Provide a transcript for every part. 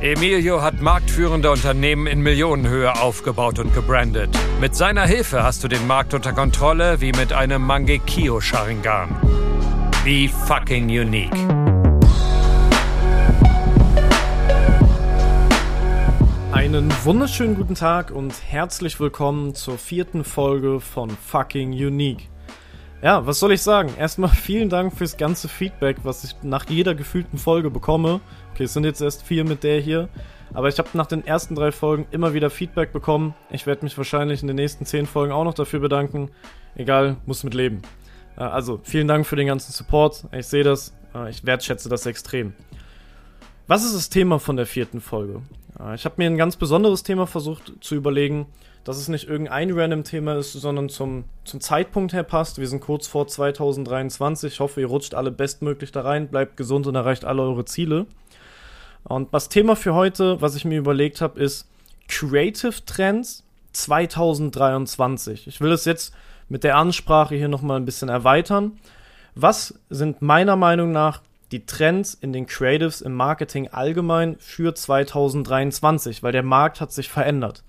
Emilio hat marktführende Unternehmen in Millionenhöhe aufgebaut und gebrandet. Mit seiner Hilfe hast du den Markt unter Kontrolle wie mit einem Mangekyo Sharingan. Be fucking unique. Einen wunderschönen guten Tag und herzlich willkommen zur vierten Folge von Fucking Unique. Ja, was soll ich sagen? Erstmal vielen Dank fürs ganze Feedback, was ich nach jeder gefühlten Folge bekomme. Okay, es sind jetzt erst vier mit der hier. Aber ich habe nach den ersten drei Folgen immer wieder Feedback bekommen. Ich werde mich wahrscheinlich in den nächsten zehn Folgen auch noch dafür bedanken. Egal, muss mit leben. Äh, also, vielen Dank für den ganzen Support. Ich sehe das. Äh, ich wertschätze das extrem. Was ist das Thema von der vierten Folge? Äh, ich habe mir ein ganz besonderes Thema versucht zu überlegen dass es nicht irgendein random Thema ist, sondern zum, zum Zeitpunkt her passt. Wir sind kurz vor 2023. Ich hoffe, ihr rutscht alle bestmöglich da rein, bleibt gesund und erreicht alle eure Ziele. Und das Thema für heute, was ich mir überlegt habe, ist Creative Trends 2023. Ich will es jetzt mit der Ansprache hier nochmal ein bisschen erweitern. Was sind meiner Meinung nach die Trends in den Creatives im Marketing allgemein für 2023? Weil der Markt hat sich verändert.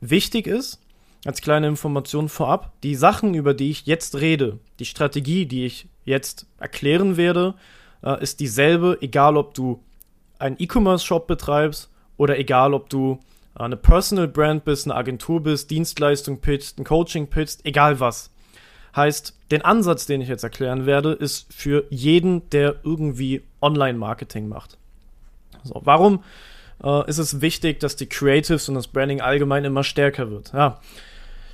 Wichtig ist, als kleine Information vorab, die Sachen, über die ich jetzt rede, die Strategie, die ich jetzt erklären werde, äh, ist dieselbe, egal ob du einen E-Commerce-Shop betreibst oder egal ob du eine Personal Brand bist, eine Agentur bist, Dienstleistung pitcht, ein Coaching pitcht, egal was. Heißt, den Ansatz, den ich jetzt erklären werde, ist für jeden, der irgendwie Online-Marketing macht. So, warum äh, ist es wichtig, dass die Creatives und das Branding allgemein immer stärker wird. Ja.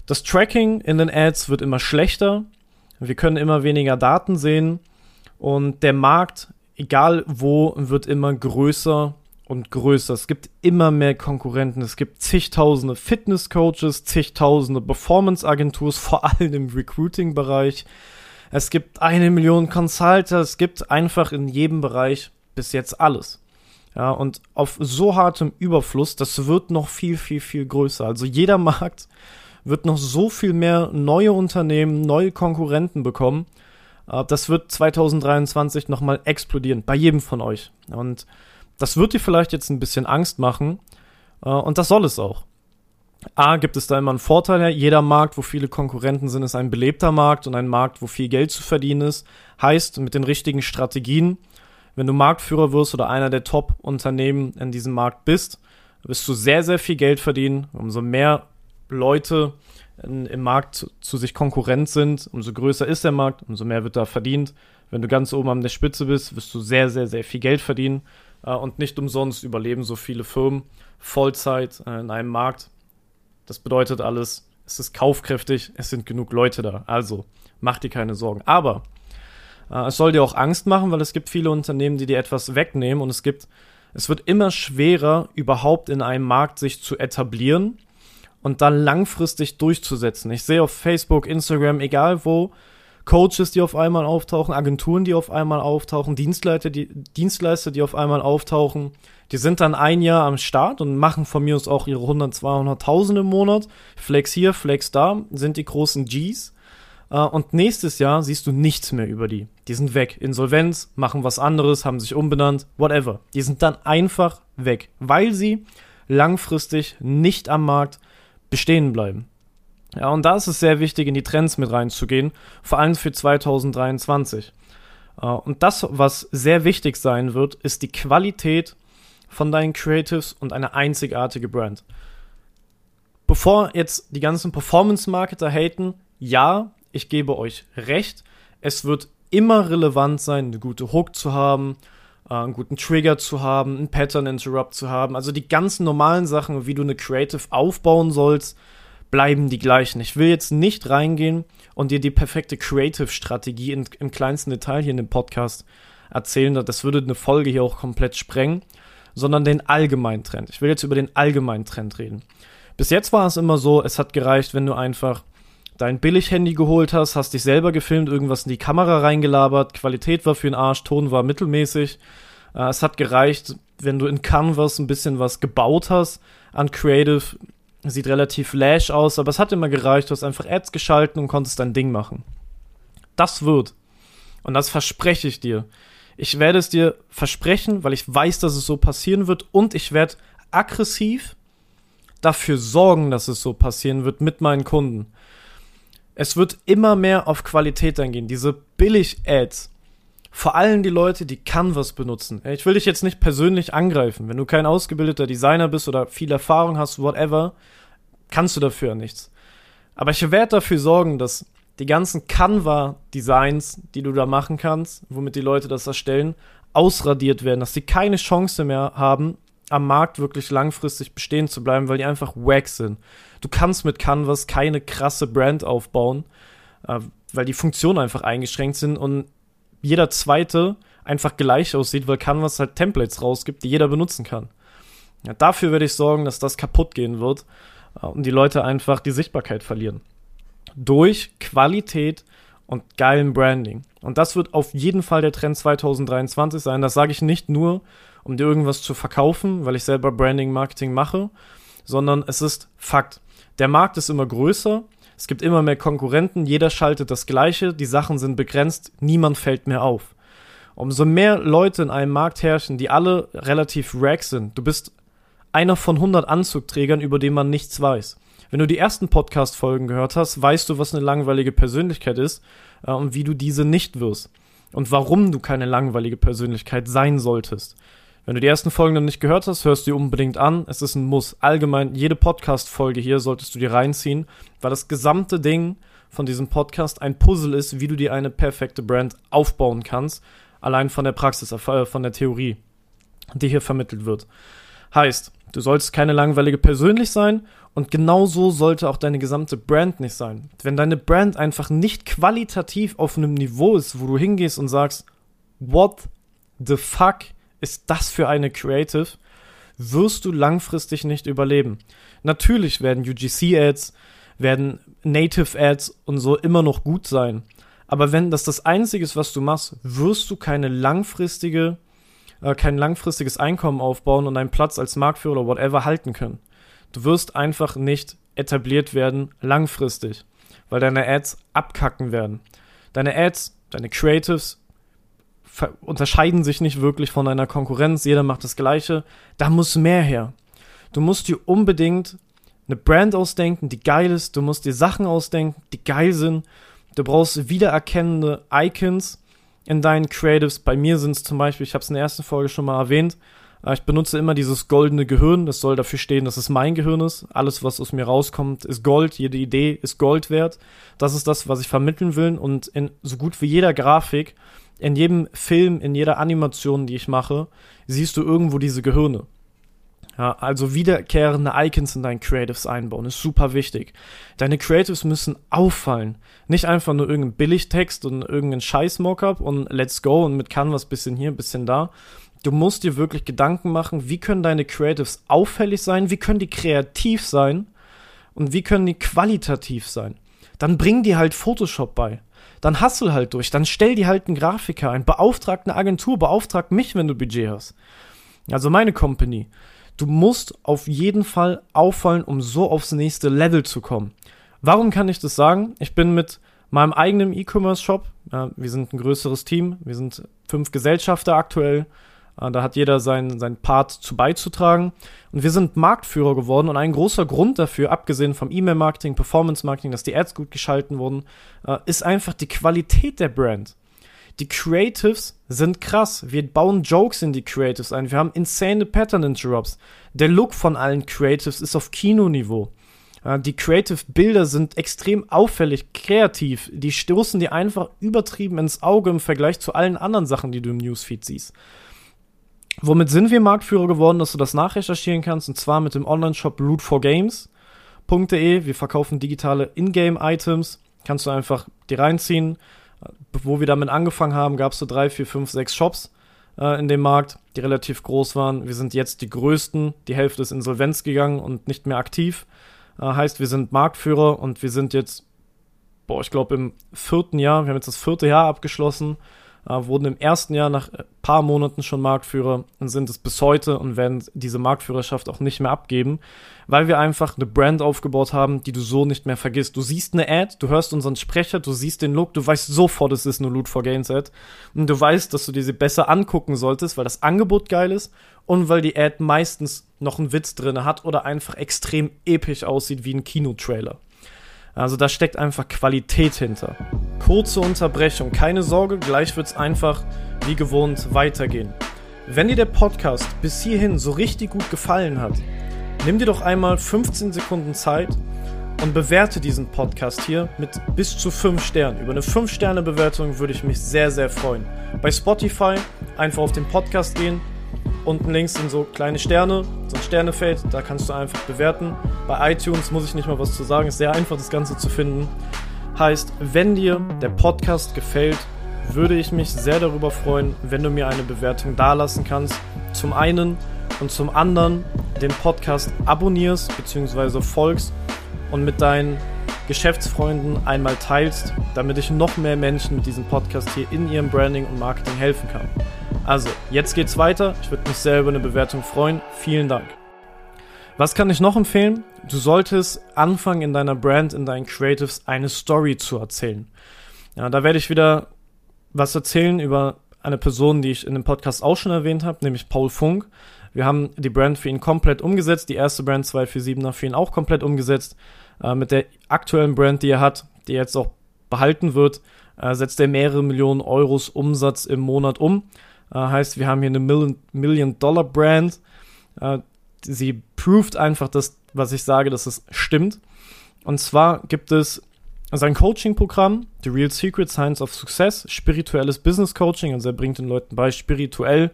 Das Tracking in den Ads wird immer schlechter. Wir können immer weniger Daten sehen. Und der Markt, egal wo, wird immer größer und größer. Es gibt immer mehr Konkurrenten. Es gibt zigtausende Fitnesscoaches, zigtausende Performance-Agenturen, vor allem im Recruiting-Bereich. Es gibt eine Million Consulter. Es gibt einfach in jedem Bereich bis jetzt alles. Ja, und auf so hartem Überfluss, das wird noch viel, viel, viel größer. Also jeder Markt wird noch so viel mehr neue Unternehmen, neue Konkurrenten bekommen. Äh, das wird 2023 nochmal explodieren, bei jedem von euch. Und das wird dir vielleicht jetzt ein bisschen Angst machen. Äh, und das soll es auch. A, gibt es da immer einen Vorteil. Jeder Markt, wo viele Konkurrenten sind, ist ein belebter Markt und ein Markt, wo viel Geld zu verdienen ist. Heißt, mit den richtigen Strategien wenn du Marktführer wirst oder einer der Top-Unternehmen in diesem Markt bist, wirst du sehr, sehr viel Geld verdienen. Umso mehr Leute in, im Markt zu, zu, sich Konkurrent sind, umso größer ist der Markt, umso mehr wird da verdient. Wenn du ganz oben an der Spitze bist, wirst du sehr, sehr, sehr viel Geld verdienen. Äh, und nicht umsonst überleben so viele Firmen Vollzeit äh, in einem Markt. Das bedeutet alles, es ist kaufkräftig, es sind genug Leute da. Also mach dir keine Sorgen. Aber äh, es soll dir auch Angst machen, weil es gibt viele Unternehmen, die dir etwas wegnehmen und es gibt, es wird immer schwerer, überhaupt in einem Markt sich zu etablieren und dann langfristig durchzusetzen. Ich sehe auf Facebook, Instagram, egal wo, Coaches, die auf einmal auftauchen, Agenturen, die auf einmal auftauchen, Dienstleister, die, Dienstleister, die auf einmal auftauchen. Die sind dann ein Jahr am Start und machen von mir aus auch ihre 100, 200.000 im Monat. Flex hier, Flex da, sind die großen Gs. Äh, und nächstes Jahr siehst du nichts mehr über die. Die sind weg. Insolvenz, machen was anderes, haben sich umbenannt, whatever. Die sind dann einfach weg, weil sie langfristig nicht am Markt bestehen bleiben. Ja, und da ist es sehr wichtig, in die Trends mit reinzugehen, vor allem für 2023. Äh, und das, was sehr wichtig sein wird, ist die Qualität von deinen Creatives und eine einzigartige Brand. Bevor jetzt die ganzen Performance-Marketer haten, ja, ich gebe euch recht, es wird immer relevant sein, eine gute Hook zu haben, äh, einen guten Trigger zu haben, einen Pattern Interrupt zu haben. Also die ganzen normalen Sachen, wie du eine Creative aufbauen sollst, bleiben die gleichen. Ich will jetzt nicht reingehen und dir die perfekte Creative-Strategie im kleinsten Detail hier in dem Podcast erzählen. Das würde eine Folge hier auch komplett sprengen, sondern den allgemeinen Trend. Ich will jetzt über den allgemeinen Trend reden. Bis jetzt war es immer so, es hat gereicht, wenn du einfach dein Billig-Handy geholt hast, hast dich selber gefilmt, irgendwas in die Kamera reingelabert, Qualität war für den Arsch, Ton war mittelmäßig. Äh, es hat gereicht, wenn du in Canvas ein bisschen was gebaut hast an Creative, sieht relativ lash aus, aber es hat immer gereicht, du hast einfach Ads geschalten und konntest dein Ding machen. Das wird. Und das verspreche ich dir. Ich werde es dir versprechen, weil ich weiß, dass es so passieren wird und ich werde aggressiv dafür sorgen, dass es so passieren wird mit meinen Kunden. Es wird immer mehr auf Qualität eingehen. Diese Billig-Ads. Vor allem die Leute, die Canvas benutzen. Ich will dich jetzt nicht persönlich angreifen. Wenn du kein ausgebildeter Designer bist oder viel Erfahrung hast, whatever, kannst du dafür nichts. Aber ich werde dafür sorgen, dass die ganzen Canva-Designs, die du da machen kannst, womit die Leute das erstellen, ausradiert werden, dass sie keine Chance mehr haben, am Markt wirklich langfristig bestehen zu bleiben, weil die einfach wack sind. Du kannst mit Canvas keine krasse Brand aufbauen, äh, weil die Funktionen einfach eingeschränkt sind und jeder zweite einfach gleich aussieht, weil Canvas halt Templates rausgibt, die jeder benutzen kann. Ja, dafür werde ich sorgen, dass das kaputt gehen wird äh, und die Leute einfach die Sichtbarkeit verlieren. Durch Qualität und geilen Branding. Und das wird auf jeden Fall der Trend 2023 sein. Das sage ich nicht nur, um dir irgendwas zu verkaufen, weil ich selber Branding, Marketing mache, sondern es ist Fakt. Der Markt ist immer größer, es gibt immer mehr Konkurrenten, jeder schaltet das Gleiche, die Sachen sind begrenzt, niemand fällt mehr auf. Umso mehr Leute in einem Markt herrschen, die alle relativ rack sind, du bist einer von 100 Anzugträgern, über den man nichts weiß. Wenn du die ersten Podcast-Folgen gehört hast, weißt du, was eine langweilige Persönlichkeit ist äh, und wie du diese nicht wirst. Und warum du keine langweilige Persönlichkeit sein solltest. Wenn du die ersten Folgen noch nicht gehört hast, hörst du dir unbedingt an. Es ist ein Muss. Allgemein, jede Podcast-Folge hier solltest du dir reinziehen, weil das gesamte Ding von diesem Podcast ein Puzzle ist, wie du dir eine perfekte Brand aufbauen kannst. Allein von der Praxis, äh, von der Theorie, die hier vermittelt wird. Heißt, du sollst keine langweilige persönlich sein und genauso sollte auch deine gesamte Brand nicht sein. Wenn deine Brand einfach nicht qualitativ auf einem Niveau ist, wo du hingehst und sagst, what the fuck ist das für eine Creative, wirst du langfristig nicht überleben. Natürlich werden UGC-Ads, werden Native-Ads und so immer noch gut sein. Aber wenn das das Einzige ist, was du machst, wirst du keine langfristige, äh, kein langfristiges Einkommen aufbauen und einen Platz als Marktführer oder whatever halten können. Du wirst einfach nicht etabliert werden langfristig, weil deine Ads abkacken werden. Deine Ads, deine Creatives unterscheiden sich nicht wirklich von einer Konkurrenz, jeder macht das Gleiche. Da muss mehr her. Du musst dir unbedingt eine Brand ausdenken, die geil ist. Du musst dir Sachen ausdenken, die geil sind. Du brauchst wiedererkennende Icons in deinen Creatives. Bei mir sind es zum Beispiel, ich habe es in der ersten Folge schon mal erwähnt, äh, ich benutze immer dieses goldene Gehirn. Das soll dafür stehen, dass es mein Gehirn ist. Alles, was aus mir rauskommt, ist Gold. Jede Idee ist Gold wert. Das ist das, was ich vermitteln will. Und in so gut wie jeder Grafik in jedem Film, in jeder Animation, die ich mache, siehst du irgendwo diese Gehirne. Ja, also wiederkehrende Icons in deinen Creatives einbauen, ist super wichtig. Deine Creatives müssen auffallen. Nicht einfach nur irgendein Billigtext und irgendein Scheiß-Mockup und let's go und mit Canvas bisschen hier, bisschen da. Du musst dir wirklich Gedanken machen, wie können deine Creatives auffällig sein, wie können die kreativ sein und wie können die qualitativ sein. Dann bring dir halt Photoshop bei dann hustle halt durch, dann stell dir halt einen Grafiker ein, beauftrag eine Agentur, beauftrag mich, wenn du Budget hast. Also meine Company. Du musst auf jeden Fall auffallen, um so aufs nächste Level zu kommen. Warum kann ich das sagen? Ich bin mit meinem eigenen E-Commerce-Shop, ja, wir sind ein größeres Team, wir sind fünf Gesellschafter aktuell, äh, da hat jeder seinen, seinen Part zu beizutragen. Und wir sind Marktführer geworden. Und ein großer Grund dafür, abgesehen vom E-Mail-Marketing, Performance-Marketing, dass die Ads gut geschalten wurden, äh, ist einfach die Qualität der Brand. Die Creatives sind krass. Wir bauen Jokes in die Creatives ein. Wir haben insane Pattern Interrupts. Der Look von allen Creatives ist auf Kinoniveau. Äh, die Creative Bilder sind extrem auffällig, kreativ. Die stoßen dir einfach übertrieben ins Auge im Vergleich zu allen anderen Sachen, die du im Newsfeed siehst. Womit sind wir Marktführer geworden, dass du das nachrecherchieren kannst? Und zwar mit dem Online-Shop loot4games.de. Wir verkaufen digitale Ingame-Items. Kannst du einfach die reinziehen. Wo wir damit angefangen haben, gab es so drei, vier, fünf, sechs Shops äh, in dem Markt, die relativ groß waren. Wir sind jetzt die größten. Die Hälfte ist insolvenz gegangen und nicht mehr aktiv. Äh, heißt, wir sind Marktführer und wir sind jetzt boah, ich glaube im vierten Jahr, wir haben jetzt das vierte Jahr abgeschlossen, wurden im ersten Jahr nach ein paar Monaten schon Marktführer und sind es bis heute und werden diese Marktführerschaft auch nicht mehr abgeben, weil wir einfach eine Brand aufgebaut haben, die du so nicht mehr vergisst. Du siehst eine Ad, du hörst unseren Sprecher, du siehst den Look, du weißt sofort, es ist eine Loot for Gains Ad und du weißt, dass du dir sie besser angucken solltest, weil das Angebot geil ist und weil die Ad meistens noch einen Witz drin hat oder einfach extrem episch aussieht wie ein Kinotrailer. Also da steckt einfach Qualität hinter. Kurze Unterbrechung, keine Sorge, gleich wird es einfach wie gewohnt weitergehen. Wenn dir der Podcast bis hierhin so richtig gut gefallen hat, nimm dir doch einmal 15 Sekunden Zeit und bewerte diesen Podcast hier mit bis zu 5 Sternen. Über eine 5-Sterne-Bewertung würde ich mich sehr, sehr freuen. Bei Spotify einfach auf den Podcast gehen, Unten links sind so kleine Sterne, so ein Sternefeld, da kannst du einfach bewerten. Bei iTunes muss ich nicht mal was zu sagen, ist sehr einfach das Ganze zu finden. Heißt, wenn dir der Podcast gefällt, würde ich mich sehr darüber freuen, wenn du mir eine Bewertung dalassen kannst. Zum einen und zum anderen den Podcast abonnierst bzw. folgst und mit deinen Geschäftsfreunden einmal teilst, damit ich noch mehr Menschen mit diesem Podcast hier in ihrem Branding und Marketing helfen kann. Also, jetzt geht's weiter. Ich würde mich sehr über eine Bewertung freuen. Vielen Dank. Was kann ich noch empfehlen? Du solltest anfangen in deiner Brand, in deinen Creatives eine Story zu erzählen. Ja, da werde ich wieder was erzählen über eine Person, die ich in dem Podcast auch schon erwähnt habe, nämlich Paul Funk. Wir haben die Brand für ihn komplett umgesetzt, die erste Brand 247er für ihn auch komplett umgesetzt. Äh, mit der aktuellen Brand, die er hat, die jetzt auch behalten wird, äh, setzt er mehrere Millionen Euros Umsatz im Monat um. Äh, heißt, wir haben hier eine Million-Dollar-Brand. Äh, sie proved einfach das, was ich sage, dass es stimmt. Und zwar gibt es sein Coaching-Programm, The Real Secret Science of Success, spirituelles Business Coaching. Also er bringt den Leuten bei, spirituell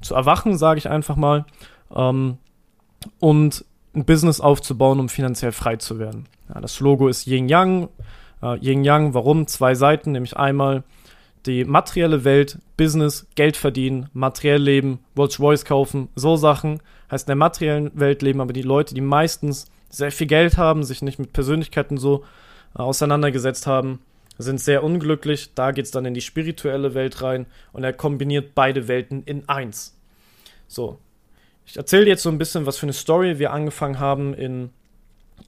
zu erwachen, sage ich einfach mal. Ähm, und ein Business aufzubauen, um finanziell frei zu werden. Ja, das Logo ist Yin Yang. Äh, Yin Yang, warum? Zwei Seiten, nämlich einmal die materielle Welt, Business, Geld verdienen, materiell leben, Rolls Royce kaufen, so Sachen. Heißt in der materiellen Welt leben aber die Leute, die meistens sehr viel Geld haben, sich nicht mit Persönlichkeiten so äh, auseinandergesetzt haben, sind sehr unglücklich. Da geht es dann in die spirituelle Welt rein und er kombiniert beide Welten in eins. So. Ich erzähle jetzt so ein bisschen, was für eine Story wir angefangen haben in,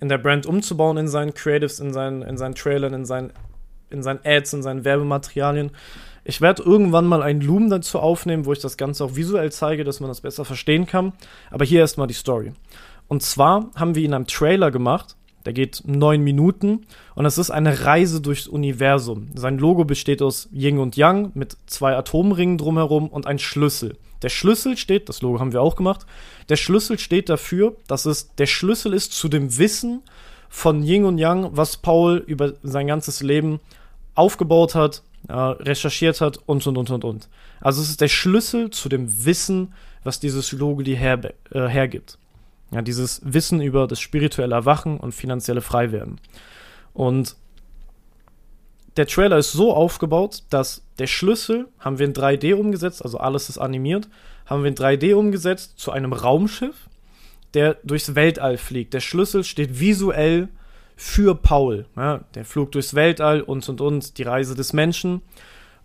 in der Brand umzubauen, in seinen Creatives, in seinen, in seinen Trailern, in seinen in seinen Ads, in seinen Werbematerialien. Ich werde irgendwann mal einen Loom dazu aufnehmen, wo ich das Ganze auch visuell zeige, dass man das besser verstehen kann. Aber hier erstmal die Story. Und zwar haben wir ihn einem Trailer gemacht. Der geht neun Minuten und es ist eine Reise durchs Universum. Sein Logo besteht aus Yin und Yang mit zwei Atomringen drumherum und ein Schlüssel. Der Schlüssel steht, das Logo haben wir auch gemacht, der Schlüssel steht dafür, dass es der Schlüssel ist zu dem Wissen von Yin und Yang, was Paul über sein ganzes Leben aufgebaut hat, äh, recherchiert hat und und und und und. Also es ist der Schlüssel zu dem Wissen, was dieses Logo dir her, äh, hergibt. Ja, dieses Wissen über das spirituelle Erwachen und finanzielle Freiwerden. Und der Trailer ist so aufgebaut, dass der Schlüssel haben wir in 3D umgesetzt, also alles ist animiert, haben wir in 3D umgesetzt zu einem Raumschiff, der durchs Weltall fliegt. Der Schlüssel steht visuell für Paul. Ja, der Flug durchs Weltall und und und, die Reise des Menschen.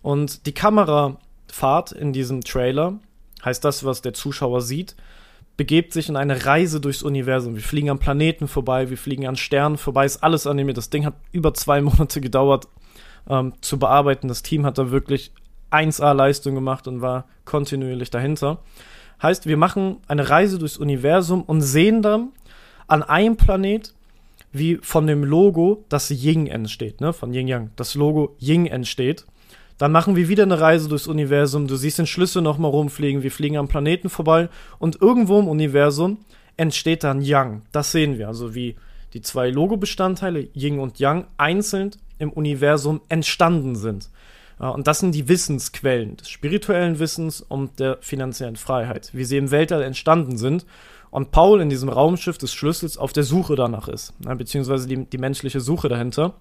Und die Kamerafahrt in diesem Trailer, heißt das, was der Zuschauer sieht, begebt sich in eine Reise durchs Universum. Wir fliegen an Planeten vorbei, wir fliegen an Sternen vorbei, ist alles animiert. Das Ding hat über zwei Monate gedauert ähm, zu bearbeiten. Das Team hat da wirklich 1A-Leistung gemacht und war kontinuierlich dahinter. Heißt, wir machen eine Reise durchs Universum und sehen dann an einem Planet wie von dem Logo das Ying entsteht, ne? Von Yin Yang. Das Logo Ying entsteht. Dann machen wir wieder eine Reise durchs Universum. Du siehst den Schlüssel nochmal rumfliegen. Wir fliegen am Planeten vorbei. Und irgendwo im Universum entsteht dann Yang. Das sehen wir. Also wie die zwei Logo-Bestandteile, Ying und Yang, einzeln im Universum entstanden sind. Und das sind die Wissensquellen des spirituellen Wissens und der finanziellen Freiheit, wie sie im Weltall entstanden sind und Paul in diesem Raumschiff des Schlüssels auf der Suche danach ist, ne, beziehungsweise die, die menschliche Suche dahinter,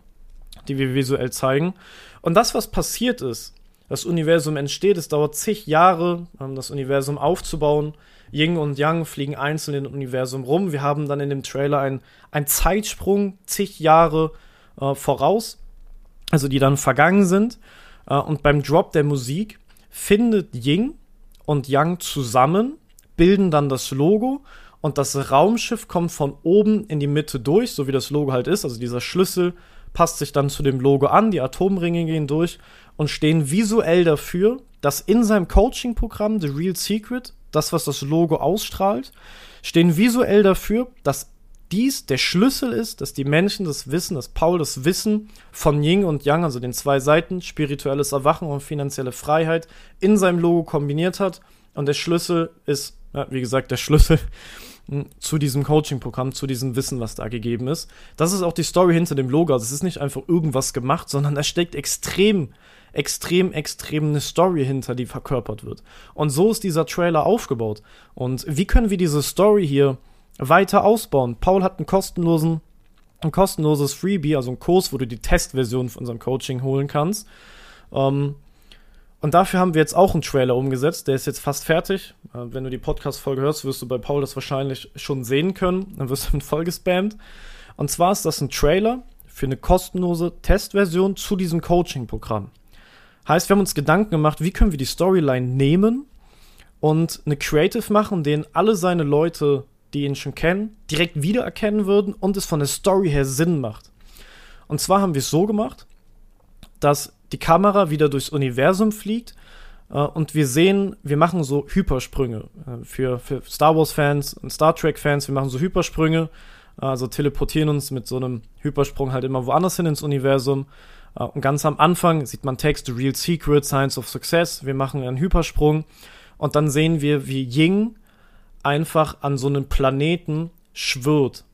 die wir visuell zeigen. Und das, was passiert ist, das Universum entsteht, es dauert zig Jahre, um das Universum aufzubauen. Ying und Yang fliegen einzeln im Universum rum. Wir haben dann in dem Trailer einen Zeitsprung zig Jahre äh, voraus. also die dann vergangen sind. Äh, und beim Drop der Musik findet Ying und Yang zusammen, bilden dann das Logo und das Raumschiff kommt von oben in die Mitte durch, so wie das Logo halt ist. Also dieser Schlüssel passt sich dann zu dem Logo an, die Atomringe gehen durch und stehen visuell dafür, dass in seinem Coaching-Programm The Real Secret, das, was das Logo ausstrahlt, stehen visuell dafür, dass dies der Schlüssel ist, dass die Menschen das Wissen, dass Paul das Wissen von Ying und Yang, also den zwei Seiten, spirituelles Erwachen und finanzielle Freiheit, in seinem Logo kombiniert hat. Und der Schlüssel ist, ja, wie gesagt, der Schlüssel hm, zu diesem Coaching-Programm, zu diesem Wissen, was da gegeben ist. Das ist auch die Story hinter dem Logo. Also es ist nicht einfach irgendwas gemacht, sondern da steckt extrem, extrem, extrem eine Story hinter, die verkörpert wird. Und so ist dieser Trailer aufgebaut. Und wie können wir diese Story hier weiter ausbauen? Paul hat einen kostenlosen, ein kostenloses Freebie, also einen Kurs, wo du die Testversion von unserem Coaching holen kannst. Ähm, und dafür haben wir jetzt auch einen Trailer umgesetzt. Der ist jetzt fast fertig. Äh, wenn du die Podcast-Folge hörst, wirst du bei Paul das wahrscheinlich schon sehen können. Dann wirst du mit voll gespammt. Und zwar ist das ein Trailer für eine kostenlose Testversion zu diesem Coaching-Programm. Heißt, wir haben uns Gedanken gemacht, wie können wir die Storyline nehmen und eine Creative machen, den alle seine Leute, die ihn schon kennen, direkt wiedererkennen würden und es von der Story her Sinn macht. Und zwar haben wir es so gemacht, dass die Kamera wieder durchs Universum fliegt äh, und wir sehen, wir machen so Hypersprünge äh, für, für Star Wars-Fans und Star Trek-Fans. Wir machen so Hypersprünge, äh, also teleportieren uns mit so einem Hypersprung halt immer woanders hin ins Universum. Und ganz am Anfang sieht man Text Real Secret, Science of Success. Wir machen einen Hypersprung und dann sehen wir, wie Ying einfach an so einem Planeten schwirrt.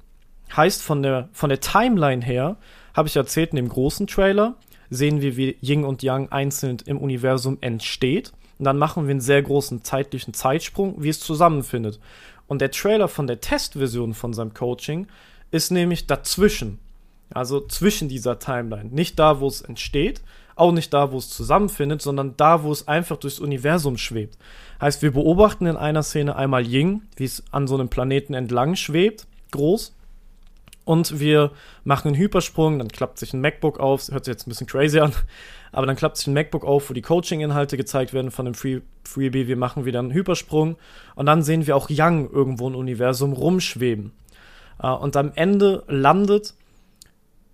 Heißt von der, von der Timeline her, habe ich erzählt in dem großen Trailer, sehen wir, wie Yin und Yang einzeln im Universum entsteht. Und dann machen wir einen sehr großen zeitlichen Zeitsprung, wie es zusammenfindet. Und der Trailer von der Testversion von seinem Coaching ist nämlich dazwischen. Also zwischen dieser Timeline. Nicht da, wo es entsteht, auch nicht da, wo es zusammenfindet, sondern da, wo es einfach durchs Universum schwebt. Heißt, wir beobachten in einer Szene einmal Ying, wie es an so einem Planeten entlang schwebt, groß und wir machen einen Hypersprung, dann klappt sich ein MacBook auf, hört sich jetzt ein bisschen crazy an, aber dann klappt sich ein MacBook auf, wo die Coaching-Inhalte gezeigt werden von dem Free Freebie, wir machen wieder einen Hypersprung und dann sehen wir auch Young irgendwo im Universum rumschweben. Uh, und am Ende landet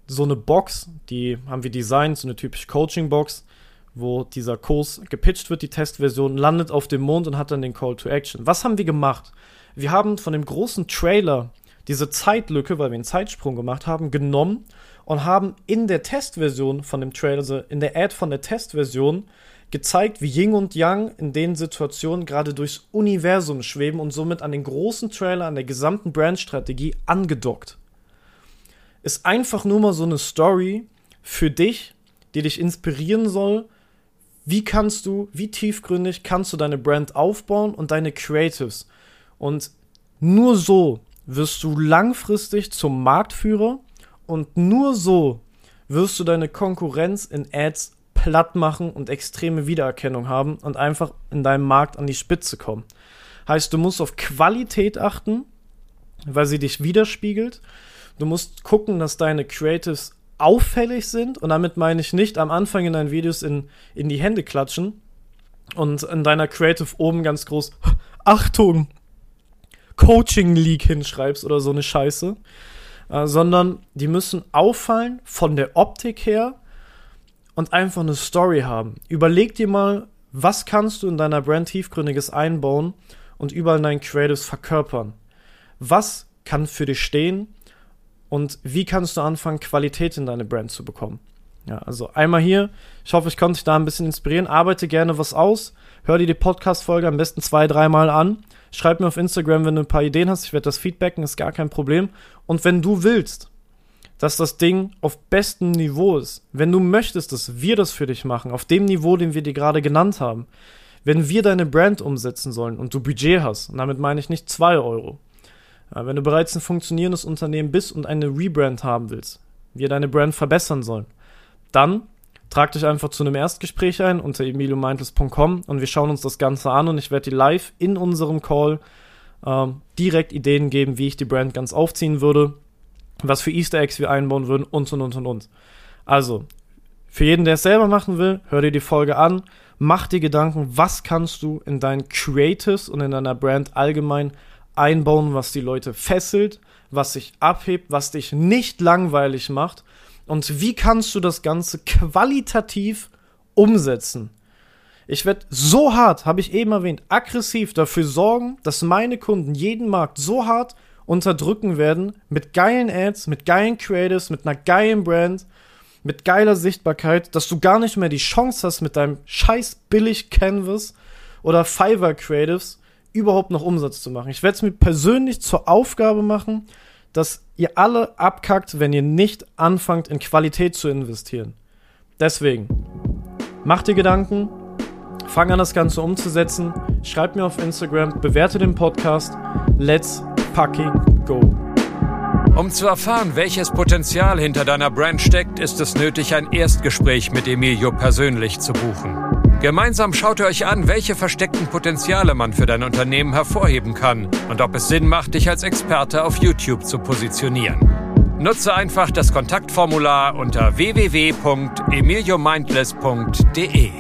so eine Box, die haben wir designt, so eine typische Coaching-Box, wo dieser Kurs gepitcht wird, die Testversion, landet auf dem Mond und hat dann den Call to Action. Was haben wir gemacht? Wir haben von dem großen Trailer diese Zeitlücke, weil wir einen Zeitsprung gemacht haben, genommen und haben in der Testversion von dem Trailer, also in der Ad von der Testversion, gezeigt, wie Ying und Yang in den Situationen gerade durchs Universum schweben und somit an den großen Trailer, an der gesamten Brandstrategie angedockt. Ist einfach nur mal so eine Story für dich, die dich inspirieren soll. Wie kannst du, wie tiefgründig kannst du deine Brand aufbauen und deine Creatives? Und nur so wirst du langfristig zum Marktführer und nur so wirst du deine Konkurrenz in Ads platt machen und extreme Wiedererkennung haben und einfach in deinem Markt an die Spitze kommen. Heißt, du musst auf Qualität achten, weil sie dich widerspiegelt. Du musst gucken, dass deine Creatives auffällig sind und damit meine ich nicht am Anfang in deinen Videos in, in die Hände klatschen und in deiner Creative oben ganz groß Achtung, Coaching League hinschreibst oder so eine Scheiße, äh, sondern die müssen auffallen von der Optik her und einfach eine Story haben. Überleg dir mal, was kannst du in deiner Brand tiefgründiges einbauen und überall in deinen Creatives verkörpern? Was kann für dich stehen und wie kannst du anfangen, Qualität in deine Brand zu bekommen? Ja, also einmal hier. Ich hoffe, ich konnte dich da ein bisschen inspirieren. Arbeite gerne was aus. Hör dir die Podcast-Folge am besten zwei, dreimal an. Schreib mir auf Instagram, wenn du ein paar Ideen hast. Ich werde das feedbacken, ist gar kein Problem. Und wenn du willst, dass das Ding auf bestem Niveau ist, wenn du möchtest, dass wir das für dich machen, auf dem Niveau, den wir dir gerade genannt haben, wenn wir deine Brand umsetzen sollen und du Budget hast, und damit meine ich nicht zwei Euro, wenn du bereits ein funktionierendes Unternehmen bist und eine Rebrand haben willst, wir deine Brand verbessern sollen, dann trag dich einfach zu einem Erstgespräch ein unter emiliomeintles.com und wir schauen uns das Ganze an und ich werde dir live in unserem Call ähm, direkt Ideen geben, wie ich die Brand ganz aufziehen würde, was für Easter Eggs wir einbauen würden und und und und und. Also, Für jeden, der es selber machen will, hör dir die Folge an, mach dir Gedanken, was kannst du in deinen Creatives und in deiner Brand allgemein einbauen, was die Leute fesselt, was sich abhebt, was dich nicht langweilig macht und wie kannst du das Ganze qualitativ umsetzen. Ich werde so hart, habe ich eben erwähnt, aggressiv dafür sorgen, dass meine Kunden jeden Markt so hart unterdrücken werden mit geilen Ads, mit geilen Creatives, mit einer geilen Brand, mit geiler Sichtbarkeit, dass du gar nicht mehr die Chance hast, mit deinem scheiß billig Canvas oder Fiverr Creatives überhaupt noch Umsatz zu machen. Ich werde es mir persönlich zur Aufgabe machen, dass ihr alle abkackt, wenn ihr nicht anfangt, in Qualität zu investieren. Deswegen, macht dir Gedanken, fang an, das Ganze umzusetzen, schreib mir auf Instagram, bewerte den Podcast. Let's fucking go. Um zu erfahren, welches Potenzial hinter deiner Brand steckt, ist es nötig, ein Erstgespräch mit Emilio persönlich zu buchen. Gemeinsam schaut ihr euch an, welche versteckten Potenziale man für dein Unternehmen hervorheben kann und ob es Sinn macht, dich als Experte auf YouTube zu positionieren. Nutze einfach das Kontaktformular unter www.emiliomindless.de.